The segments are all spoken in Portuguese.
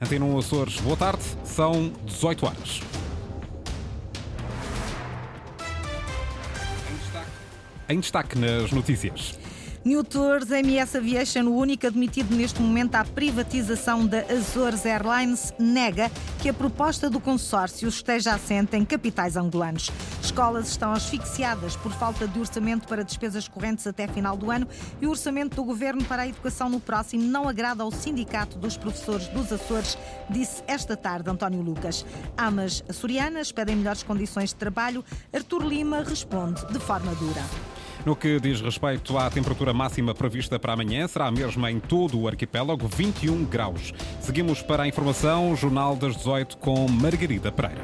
Antena 1 Açores, boa tarde, são 18 horas. Em destaque nas notícias. New Tours MS Aviation, o único admitido neste momento à privatização da Azores Airlines, nega que a proposta do consórcio esteja assente em capitais angolanos. Escolas estão asfixiadas por falta de orçamento para despesas correntes até final do ano e o orçamento do governo para a educação no próximo não agrada ao Sindicato dos Professores dos Açores, disse esta tarde António Lucas. Amas açorianas pedem melhores condições de trabalho. Artur Lima responde de forma dura. No que diz respeito à temperatura máxima prevista para amanhã, será a mesma em todo o arquipélago, 21 graus. Seguimos para a informação, Jornal das 18 com Margarida Pereira.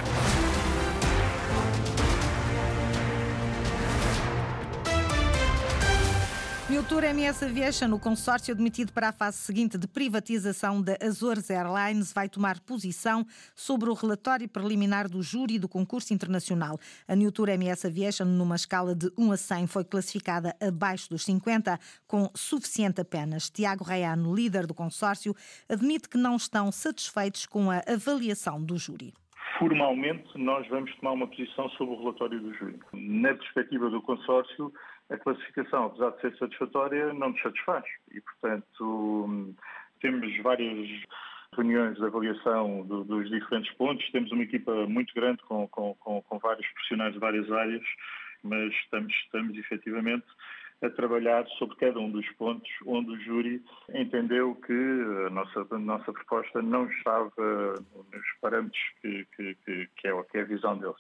Tour MS Aviation, o consórcio admitido para a fase seguinte de privatização da Azores Airlines, vai tomar posição sobre o relatório preliminar do júri do concurso internacional. A New MS Aviation, numa escala de 1 a 100, foi classificada abaixo dos 50, com suficiente apenas. Tiago Rayano, líder do consórcio, admite que não estão satisfeitos com a avaliação do júri. Formalmente, nós vamos tomar uma posição sobre o relatório do júri. Na perspectiva do consórcio, a classificação, apesar de ser satisfatória, não nos satisfaz. E, portanto, temos várias reuniões de avaliação do, dos diferentes pontos. Temos uma equipa muito grande com, com, com, com vários profissionais de várias áreas, mas estamos, estamos efetivamente a trabalhar sobre cada um dos pontos onde o júri entendeu que a nossa, a nossa proposta não estava nos parâmetros que, que, que, é, que é a visão deles.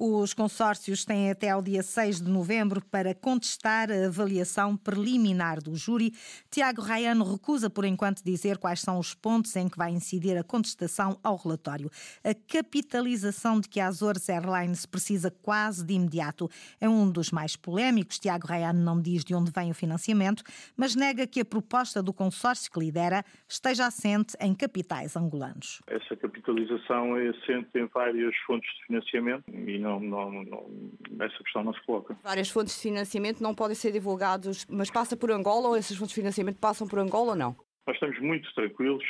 Os consórcios têm até ao dia 6 de novembro para contestar a avaliação preliminar do júri. Tiago Raiano recusa, por enquanto, dizer quais são os pontos em que vai incidir a contestação ao relatório. A capitalização de que a Azores Airlines precisa quase de imediato é um dos mais polémicos. Tiago Raiano não diz de onde vem o financiamento, mas nega que a proposta do consórcio que lidera esteja assente em capitais angolanos. Essa capitalização é assente em várias fontes de financiamento e não não, não, não, essa questão não se coloca. Várias fontes de financiamento não podem ser divulgadas, mas passa por Angola ou essas fontes de financiamento passam por Angola ou não? Nós estamos muito tranquilos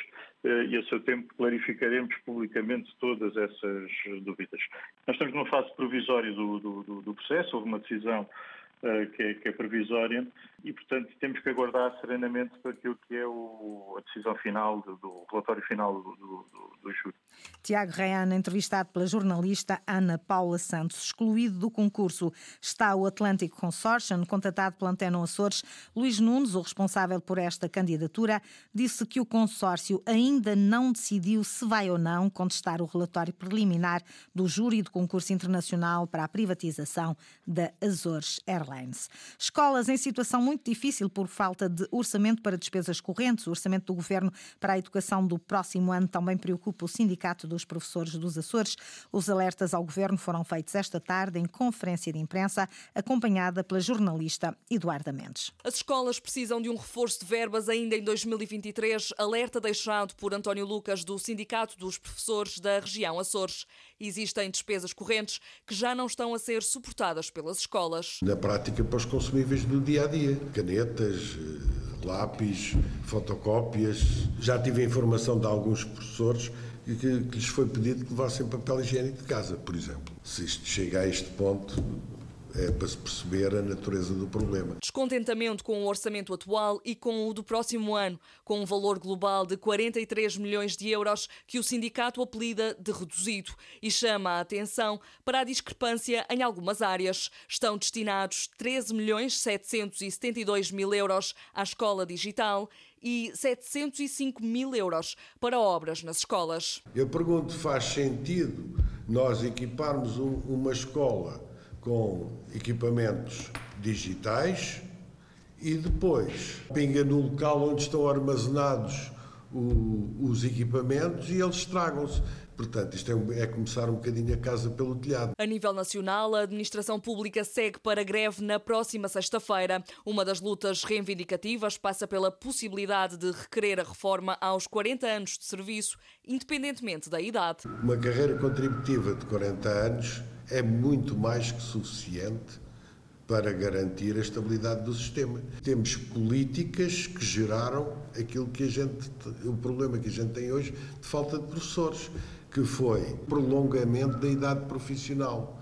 eh, e a seu tempo clarificaremos publicamente todas essas dúvidas. Nós estamos numa fase provisória do, do, do processo, houve uma decisão uh, que, é, que, é, provisória e, portanto, temos que aguardar serenamente para aquilo que é o, a decisão final, do, do relatório final do, do, Tiago Reana, entrevistado pela jornalista Ana Paula Santos. Excluído do concurso está o Atlântico Consortium, contatado pela Antena Açores. Luís Nunes, o responsável por esta candidatura, disse que o consórcio ainda não decidiu se vai ou não contestar o relatório preliminar do júri do concurso internacional para a privatização da Azores Airlines. Escolas em situação muito difícil por falta de orçamento para despesas correntes. O orçamento do governo para a educação do próximo ano também preocupa o Sindicato dos Professores dos Açores. Os alertas ao governo foram feitos esta tarde em conferência de imprensa, acompanhada pela jornalista Eduarda Mendes. As escolas precisam de um reforço de verbas ainda em 2023, alerta deixado por António Lucas do Sindicato dos Professores da região Açores. Existem despesas correntes que já não estão a ser suportadas pelas escolas. Na prática, para os consumíveis do dia a dia, canetas, eh, lápis, fotocópias. Já tive a informação de alguns professores que, que, lhes foi pedido que levassem papel higiênico de casa, por exemplo. Se isto chega a este ponto, é para se perceber a natureza do problema. Descontentamento com o orçamento atual e com o do próximo ano, com um valor global de 43 milhões de euros que o sindicato apelida de reduzido e chama a atenção para a discrepância em algumas áreas. Estão destinados 13 milhões 772 mil euros à escola digital e 705 mil euros para obras nas escolas. Eu pergunto, faz sentido nós equiparmos um, uma escola com equipamentos digitais e depois pinga no local onde estão armazenados o, os equipamentos e eles estragam-se. Portanto, isto é, é, começar um bocadinho a casa pelo telhado. A nível nacional, a administração pública segue para greve na próxima sexta-feira. Uma das lutas reivindicativas passa pela possibilidade de requerer a reforma aos 40 anos de serviço, independentemente da idade. Uma carreira contributiva de 40 anos é muito mais que suficiente para garantir a estabilidade do sistema. Temos políticas que geraram aquilo que a gente, o problema que a gente tem hoje de falta de professores, que foi prolongamento da idade profissional,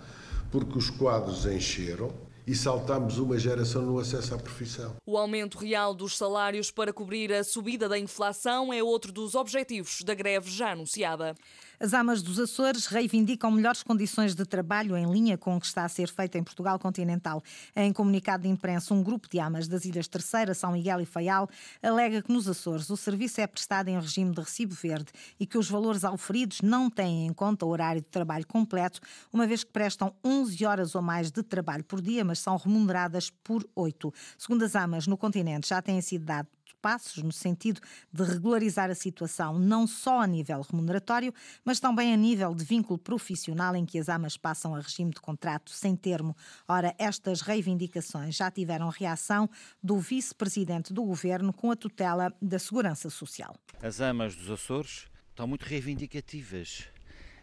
porque os quadros encheram, e saltamos uma geração no acesso à profissão. O aumento real dos salários para cobrir a subida da inflação é outro dos objetivos da greve já anunciada. As amas dos Açores reivindicam melhores condições de trabalho em linha com o que está a ser feito em Portugal continental. Em comunicado de imprensa, um grupo de amas das Ilhas Terceira, São Miguel e Faial alega que nos Açores o serviço é prestado em regime de recibo verde e que os valores auferidos não têm em conta o horário de trabalho completo, uma vez que prestam 11 horas ou mais de trabalho por dia, mas são remuneradas por 8. Segundo as amas, no continente já têm sido dados passos no sentido de regularizar a situação, não só a nível remuneratório, mas também a nível de vínculo profissional em que as amas passam a regime de contrato sem termo. Ora, estas reivindicações já tiveram reação do vice-presidente do governo com a tutela da Segurança Social. As amas dos Açores estão muito reivindicativas.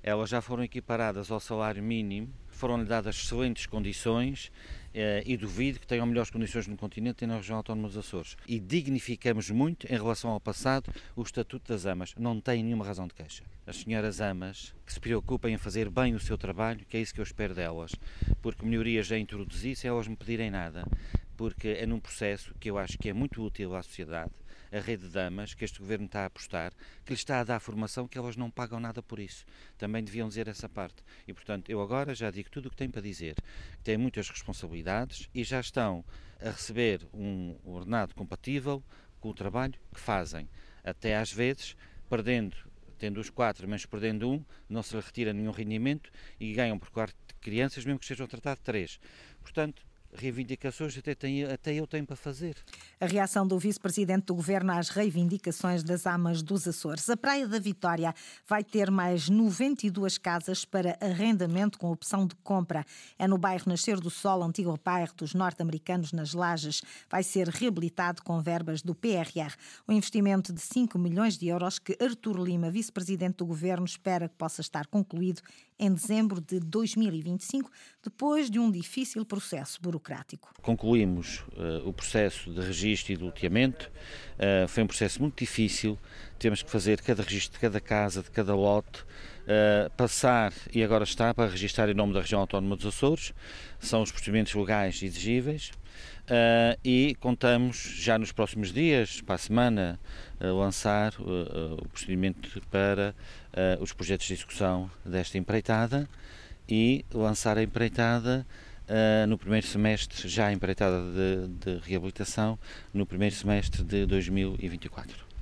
Elas já foram equiparadas ao salário mínimo, foram-lhe dadas excelentes condições eh, e duvido que tenham melhores condições no continente e na região autónoma dos Açores. E dignificamos muito, em relação ao passado, o Estatuto das Amas. Não tem nenhuma razão de queixa. As senhoras amas que se preocupem em fazer bem o seu trabalho, que é isso que eu espero delas, porque melhorias já introduzi sem elas me pedirem nada, porque é num processo que eu acho que é muito útil à sociedade a rede de damas que este governo está a apostar, que lhe está a dar formação que elas não pagam nada por isso. Também deviam dizer essa parte. E, portanto, eu agora já digo tudo o que tenho para dizer. Têm muitas responsabilidades e já estão a receber um ordenado compatível com o trabalho que fazem. Até às vezes, perdendo tendo os quatro, mas perdendo um, não se retira nenhum rendimento e ganham por quatro crianças, mesmo que sejam tratados três. Portanto, reivindicações até, tem, até eu tenho para fazer. A reação do vice-presidente do governo às reivindicações das amas dos Açores. A Praia da Vitória vai ter mais 92 casas para arrendamento com opção de compra. É no bairro Nascer do Sol, antigo bairro dos norte-americanos, nas Lajes. Vai ser reabilitado com verbas do PRR. O investimento de 5 milhões de euros que Artur Lima, vice-presidente do governo, espera que possa estar concluído em dezembro de 2025, depois de um difícil processo burocrático. Concluímos uh, o processo de registro e de loteamento. Uh, foi um processo muito difícil. Temos que fazer cada registro de cada casa, de cada lote, uh, passar e agora está para registrar em nome da região autónoma dos Açores. São os procedimentos legais exigíveis. Uh, e contamos já nos próximos dias, para a semana, uh, lançar o procedimento para os projetos de execução desta empreitada e lançar a empreitada no primeiro semestre, já empreitada de, de reabilitação, no primeiro semestre de 2024.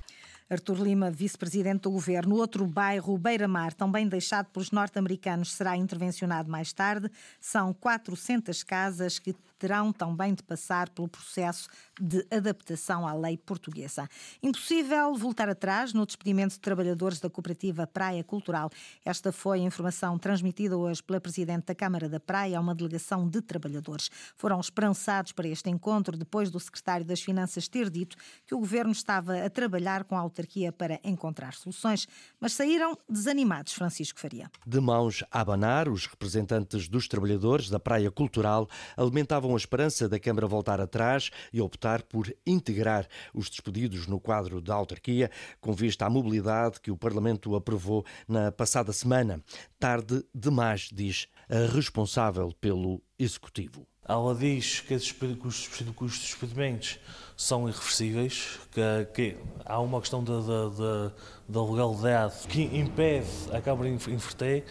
Artur Lima, vice-presidente do governo. Outro bairro, Beira-Mar, também deixado pelos norte-americanos, será intervencionado mais tarde. São 400 casas que terão também de passar pelo processo de adaptação à lei portuguesa. Impossível voltar atrás no despedimento de trabalhadores da cooperativa Praia Cultural. Esta foi a informação transmitida hoje pela Presidente da Câmara da Praia a uma delegação de trabalhadores. Foram esperançados para este encontro depois do Secretário das Finanças ter dito que o Governo estava a trabalhar com a autarquia para encontrar soluções, mas saíram desanimados, Francisco Faria. De mãos a abanar, os representantes dos trabalhadores da Praia Cultural alimentavam com a esperança da Câmara voltar atrás e optar por integrar os despedidos no quadro da autarquia, com vista à mobilidade que o Parlamento aprovou na passada semana. Tarde demais, diz a responsável pelo Executivo. Ela diz que, os despedimentos são irreversíveis, que, que há uma questão da, da, da, legalidade que impede a Câmara inverter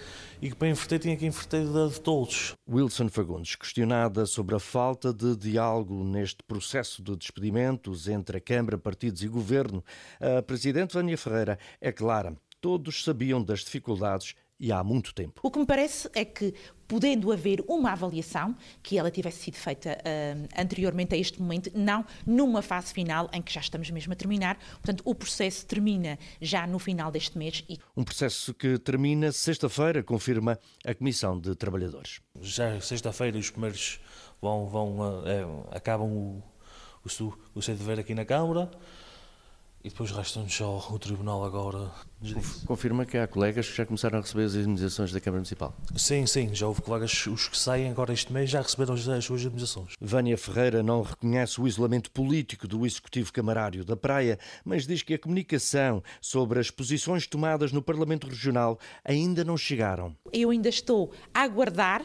e que para inverter tinha que inverter de todos. Wilson Fagundes, questionada sobre a falta de diálogo neste processo de despedimentos entre a Câmara, partidos e Governo, a Presidente Vânia Ferreira é clara. Todos sabiam das dificuldades e há muito tempo. O que me parece é que, podendo haver uma avaliação, que ela tivesse sido feita uh, anteriormente a este momento, não numa fase final em que já estamos mesmo a terminar. Portanto, o processo termina já no final deste mês. E... Um processo que termina sexta-feira, confirma a Comissão de Trabalhadores. Já sexta-feira os primeiros vão, vão uh, é, acabam o, o, o seu dever aqui na Câmara e depois resta-nos só o Tribunal agora. Confirma que há colegas que já começaram a receber as indemnizações da Câmara Municipal? Sim, sim, já houve colegas, os que saem agora este mês já receberam as, as suas indemnizações. Vânia Ferreira não reconhece o isolamento político do Executivo Camarário da Praia, mas diz que a comunicação sobre as posições tomadas no Parlamento Regional ainda não chegaram. Eu ainda estou a aguardar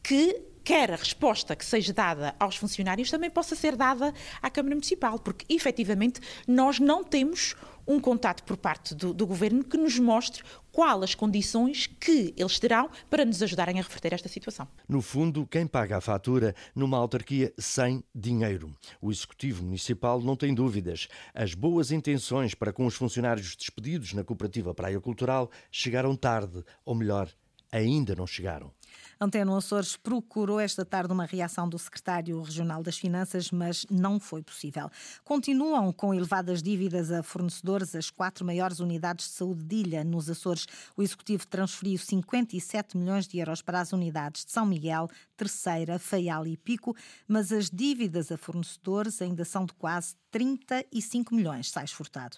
que quer a resposta que seja dada aos funcionários também possa ser dada à Câmara Municipal, porque efetivamente nós não temos um contato por parte do, do, Governo que nos mostre quais as condições que eles terão para nos ajudarem a reverter esta situação. No fundo, quem paga a fatura numa autarquia sem dinheiro? O Executivo Municipal não tem dúvidas. As boas intenções para com os funcionários despedidos na Cooperativa Praia Cultural chegaram tarde, ou melhor, ainda não chegaram. Antena Açores procurou esta tarde uma reação do secretário regional das Finanças, mas não foi possível. Continuam com elevadas dívidas a fornecedores as quatro maiores unidades de saúde de ilha nos Açores. O executivo transferiu 57 milhões de euros para as unidades de São Miguel, Terceira, Faial e Pico, mas as dívidas a fornecedores ainda são de quase 35 milhões. Sai Furtado.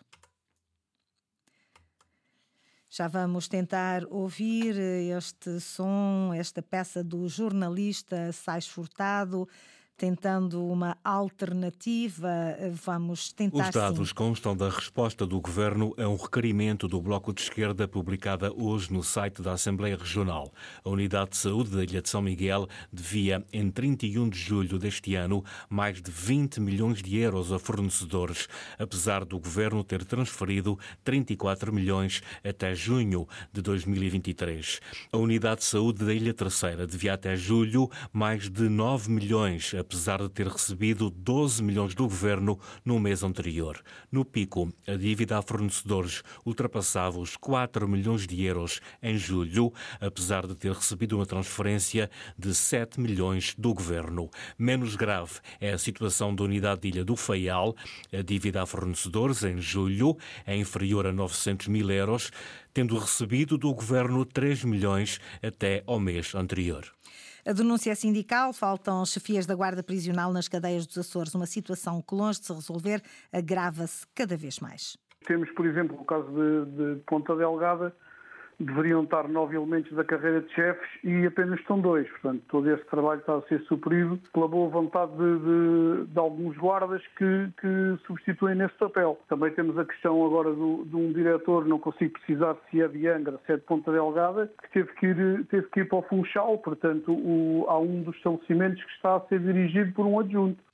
Já vamos tentar ouvir este som, esta peça do jornalista Sais Furtado tentando uma alternativa. Vamos tentar. Os dados sim. constam da resposta do Governo a um requerimento do Bloco de Esquerda publicada hoje no site da Assembleia Regional. A Unidade de Saúde da Ilha de São Miguel devia, em 31 de julho deste ano, mais de 20 milhões de euros a fornecedores, apesar do Governo ter transferido 34 milhões até junho de 2023. A Unidade de Saúde da Ilha Terceira devia até julho mais de 9 milhões, apesar de ter recebido 12 milhões do governo no mês anterior. No pico, a dívida a fornecedores ultrapassava os 4 milhões de euros em julho, apesar de ter recebido uma transferência de 7 milhões do governo. Menos grave é a situação da unidade de Ilha do Faial. A dívida a fornecedores em julho é inferior a 900 mil euros, tendo recebido do governo 3 milhões até ao mês anterior. A denúncia é sindical, faltam chefias da guarda prisional nas cadeias dos Açores. Uma situação que, longe de se resolver, agrava-se cada vez mais. Temos, por exemplo, o caso de, de Ponta Delgada, deveriam estar nove elementos da carreira de chefes e apenas estão dois. Portanto, todo esse trabalho está a ser suprido pela boa vontade de, de, de alguns guardas que, que, substituem nesse papel. Também temos a questão agora do, de um diretor, não consigo precisar se é de Angra, se é de Ponta Delgada, que teve que ir, teve que ir para o Funchal. Portanto, o, há um dos estabelecimentos que está a ser dirigido por um adjunto.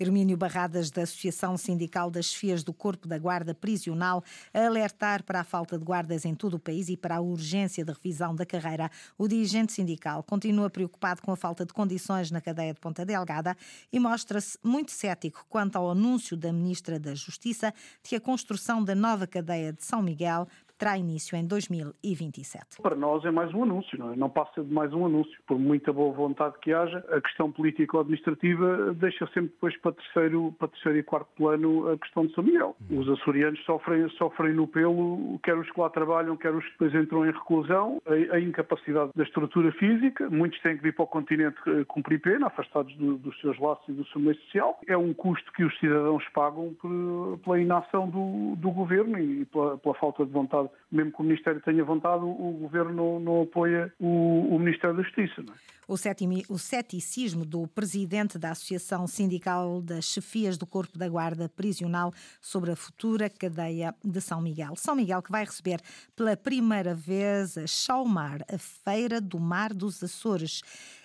Hermínio Barradas, da Associação Sindical das Chefias do Corpo da Guarda Prisional, a alertar para a falta de guardas em todo o país e para a urgência de revisão da carreira. O dirigente sindical continua preocupado com a falta de condições na cadeia de Ponta Delgada e mostra-se muito cético quanto ao anúncio da Ministra da Justiça de que a construção da nova cadeia de São Miguel terá início em 2027. Para nós é mais um anúncio, não, é? não passa de mais um anúncio. Por muita boa vontade que haja, a questão político-administrativa deixa sempre depois para terceiro, para terceiro e quarto plano a questão de São Miguel. Os açorianos sofrem, sofrem no pelo, quer os que lá trabalham, quer os que depois entram em reclusão, a, a incapacidade da estrutura física, muitos têm que vir para o continente eh, cumprir pena, afastados do, dos seus laços e do seu meio social. É um custo que os cidadãos pagam por, pela inação do, do governo e pela, pela falta de vontade mesmo que o Ministério tenha vontade, o Governo não, não apoia o, o, Ministério da Justiça. É? O ceticismo do presidente da Associação Sindical das Chefias do Corpo da Guarda Prisional sobre a futura cadeia de São Miguel. São Miguel que vai receber pela primeira vez a Chaumar, a Feira do Mar dos Açores.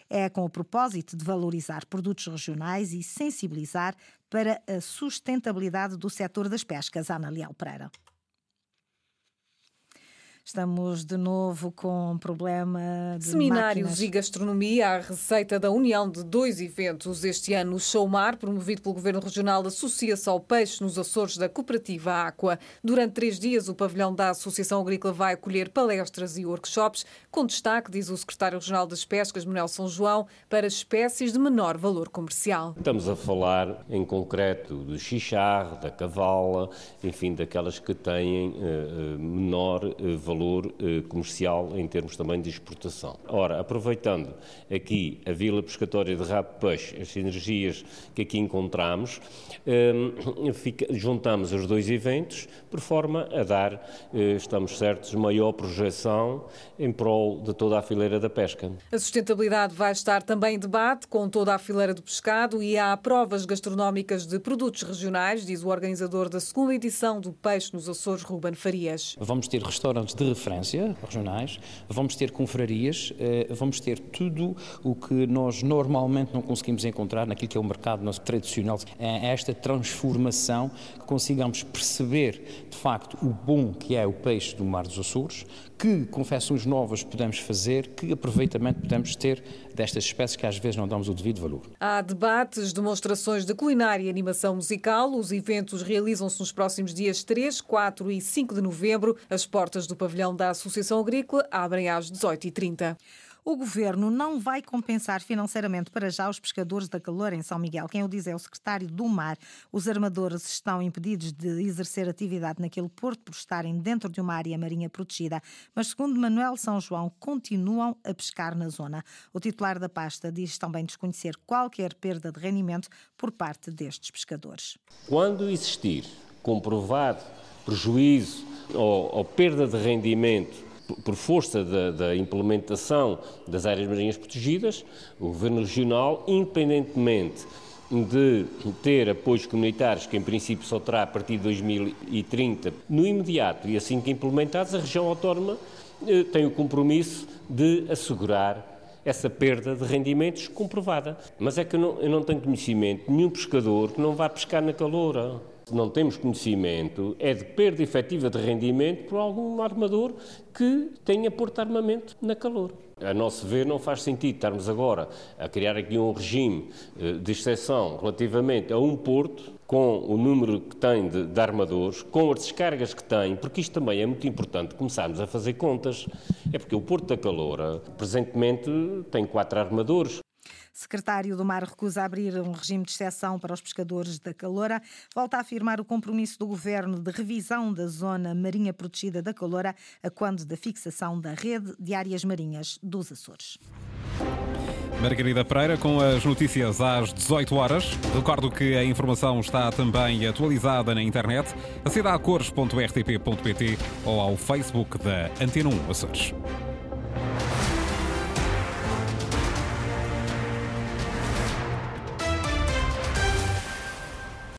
É com o propósito de valorizar produtos regionais e sensibilizar para a sustentabilidade do setor das pescas. Ana Leal Pereira. Estamos de novo com um problema de Seminários máquinas. e gastronomia, a receita da união de dois eventos este ano. O Showmar, promovido pelo Governo Regional, associa-se ao peixe nos Açores da Cooperativa Aqua. Durante três dias, o pavilhão da Associação Agrícola vai acolher palestras e workshops, com destaque, diz o Secretário Regional das Pescas, Manuel São João, para espécies de menor valor comercial. Estamos a falar, em concreto, do xixar, da cavala, enfim, daquelas que têm uh, menor uh, valor valor eh, comercial em termos também de exportação. Ora, aproveitando aqui a Vila Pescatória de Rabo Peixe, as sinergias que aqui encontramos, eh, fica, juntamos os dois eventos por forma a dar, eh, estamos certos, maior projeção em prol de toda a fileira da pesca. A sustentabilidade vai estar também em debate com toda a fileira do pescado e há provas gastronómicas de produtos regionais, diz o organizador da segunda edição do Peixe nos Açores, Ruben Farias. Vamos ter restaurantes de referência regionais, vamos ter confrarias, eh, vamos ter tudo o que nós normalmente não conseguimos encontrar naquilo que é o mercado nosso tradicional. É esta transformação que consigamos perceber, de facto, o bom que é o peixe do Mar dos Açores, que confecções novas podemos fazer, que aproveitamento podemos ter destas espécies que às vezes não damos o devido valor. Há debates, demonstrações de culinária e animação musical. Os eventos realizam-se nos próximos dias 3, 4 e 5 de novembro. As portas do pavilhão da Associação Agrícola abrem às 18h30 o governo não vai compensar financeiramente para já os pescadores da calor em São Miguel. Quem o diz é o secretário do Mar. Os armadores estão impedidos de exercer atividade naquele porto por estarem dentro de uma área marinha protegida, mas segundo Manuel São João, continuam a pescar na zona. O titular da pasta diz também desconhecer qualquer perda de rendimento por parte destes pescadores. Quando existir comprovado prejuízo ou, ou perda de rendimento por força da, da, implementação das áreas marinhas protegidas, o Governo Regional, independentemente de ter apoios comunitários, que em princípio só terá a partir de 2030, no imediato e assim que implementados, a região autónoma eh, tem o compromisso de assegurar essa perda de rendimentos comprovada. Mas é que eu não, eu não tenho conhecimento nenhum pescador que não vá pescar na caloura não temos conhecimento é de perda efetiva de rendimento por algum armador que tenha porto armamento na calor. A nosso ver, não faz sentido estarmos agora a criar aqui um regime eh, de exceção relativamente a um porto com o número que tem de, de, armadores, com as descargas que tem, porque isto também é muito importante começarmos a fazer contas. É porque o Porto da Caloura, presentemente, tem quatro armadores. Secretário do Mar recusa abrir um regime de exceção para os pescadores da Caloura. Volta a afirmar o compromisso do governo de revisão da zona marinha protegida da Caloura a quando da fixação da rede de áreas marinhas dos Açores. Margarida Pereira com as notícias às 18 horas. Recordo que a informação está também atualizada na internet, aceda a cores.rtp.pt ou ao Facebook da Antena 1 Açores.